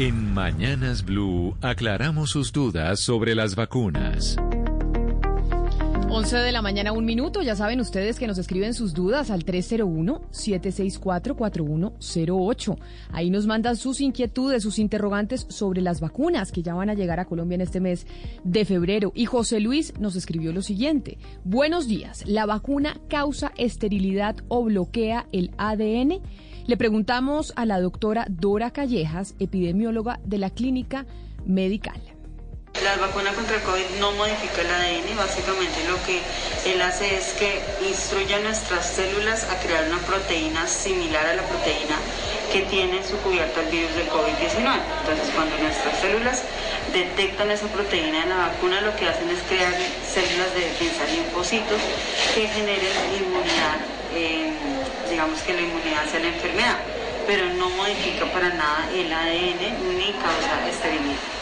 En Mañanas Blue aclaramos sus dudas sobre las vacunas. 11 de la mañana, un minuto. Ya saben ustedes que nos escriben sus dudas al 301-764-4108. Ahí nos mandan sus inquietudes, sus interrogantes sobre las vacunas que ya van a llegar a Colombia en este mes de febrero. Y José Luis nos escribió lo siguiente. Buenos días. ¿La vacuna causa esterilidad o bloquea el ADN? Le preguntamos a la doctora Dora Callejas, epidemióloga de la Clínica Medical. La vacuna contra el COVID no modifica el ADN, básicamente lo que él hace es que instruye a nuestras células a crear una proteína similar a la proteína que tiene su cubierta el virus del COVID-19. Entonces, cuando nuestras células detectan esa proteína en la vacuna, lo que hacen es crear células de defensa, linfocitos, que generen inmunidad, eh, digamos que la inmunidad hacia la enfermedad, pero no modifica para nada el ADN ni causa esterilidad.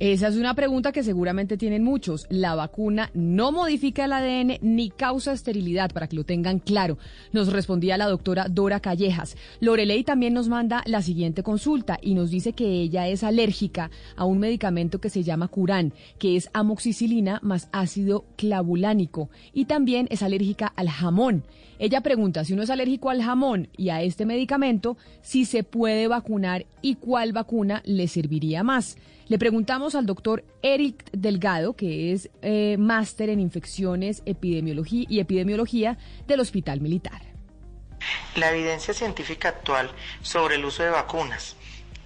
Esa es una pregunta que seguramente tienen muchos. La vacuna no modifica el ADN ni causa esterilidad, para que lo tengan claro. Nos respondía la doctora Dora Callejas. Lorelei también nos manda la siguiente consulta y nos dice que ella es alérgica a un medicamento que se llama Curan, que es amoxicilina más ácido clavulánico. Y también es alérgica al jamón. Ella pregunta si uno es alérgico al jamón y a este medicamento, si se puede vacunar y cuál vacuna le serviría más. Le preguntamos al doctor Eric Delgado, que es eh, máster en infecciones epidemiología y epidemiología del Hospital Militar. La evidencia científica actual sobre el uso de vacunas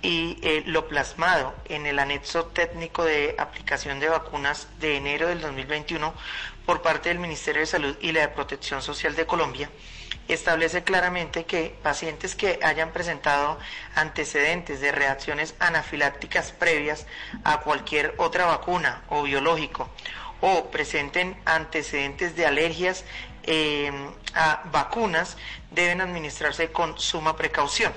y eh, lo plasmado en el anexo técnico de aplicación de vacunas de enero del 2021 por parte del Ministerio de Salud y la de Protección Social de Colombia establece claramente que pacientes que hayan presentado antecedentes de reacciones anafilácticas previas a cualquier otra vacuna o biológico o presenten antecedentes de alergias eh, a vacunas deben administrarse con suma precaución.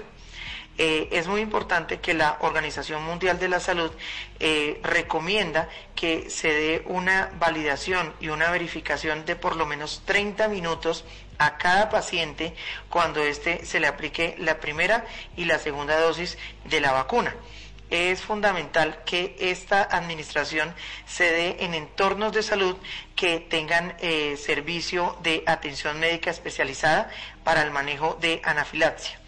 Eh, es muy importante que la Organización Mundial de la Salud eh, recomienda que se dé una validación y una verificación de por lo menos 30 minutos a cada paciente cuando éste se le aplique la primera y la segunda dosis de la vacuna es fundamental que esta administración se dé en entornos de salud que tengan eh, servicio de atención médica especializada para el manejo de anafilaxia.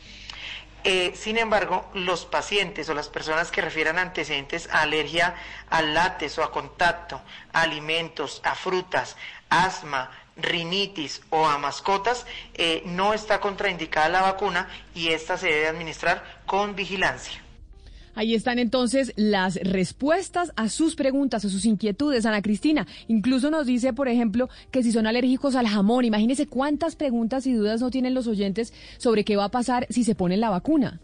Eh, sin embargo, los pacientes o las personas que refieran antecedentes a alergia al látex o a contacto, a alimentos, a frutas, asma, rinitis o a mascotas, eh, no está contraindicada la vacuna y esta se debe administrar con vigilancia. Ahí están entonces las respuestas a sus preguntas, a sus inquietudes, Ana Cristina. Incluso nos dice, por ejemplo, que si son alérgicos al jamón, imagínese cuántas preguntas y dudas no tienen los oyentes sobre qué va a pasar si se ponen la vacuna.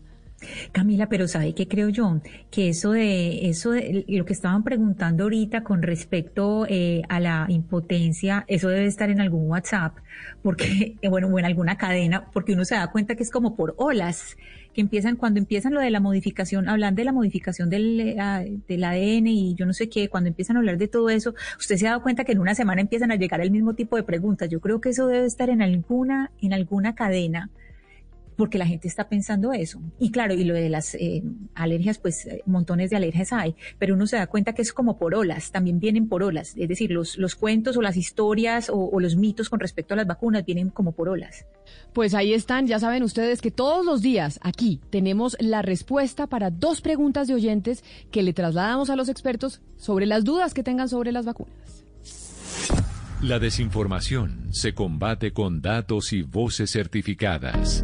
Camila, pero ¿sabe qué creo yo? Que eso de, eso de lo que estaban preguntando ahorita con respecto eh, a la impotencia, eso debe estar en algún WhatsApp, porque, bueno, o en alguna cadena, porque uno se da cuenta que es como por olas que empiezan, cuando empiezan lo de la modificación, hablan de la modificación del, ah, del ADN y yo no sé qué, cuando empiezan a hablar de todo eso, usted se ha dado cuenta que en una semana empiezan a llegar el mismo tipo de preguntas. Yo creo que eso debe estar en alguna, en alguna cadena porque la gente está pensando eso. Y claro, y lo de las eh, alergias, pues eh, montones de alergias hay, pero uno se da cuenta que es como por olas, también vienen por olas, es decir, los, los cuentos o las historias o, los mitos con respecto a las vacunas vienen como por olas. Pues ahí están, ya saben ustedes que todos los días aquí tenemos la respuesta para dos preguntas de oyentes que le trasladamos a los expertos sobre las dudas que tengan sobre las vacunas. La desinformación se combate con datos y voces certificadas.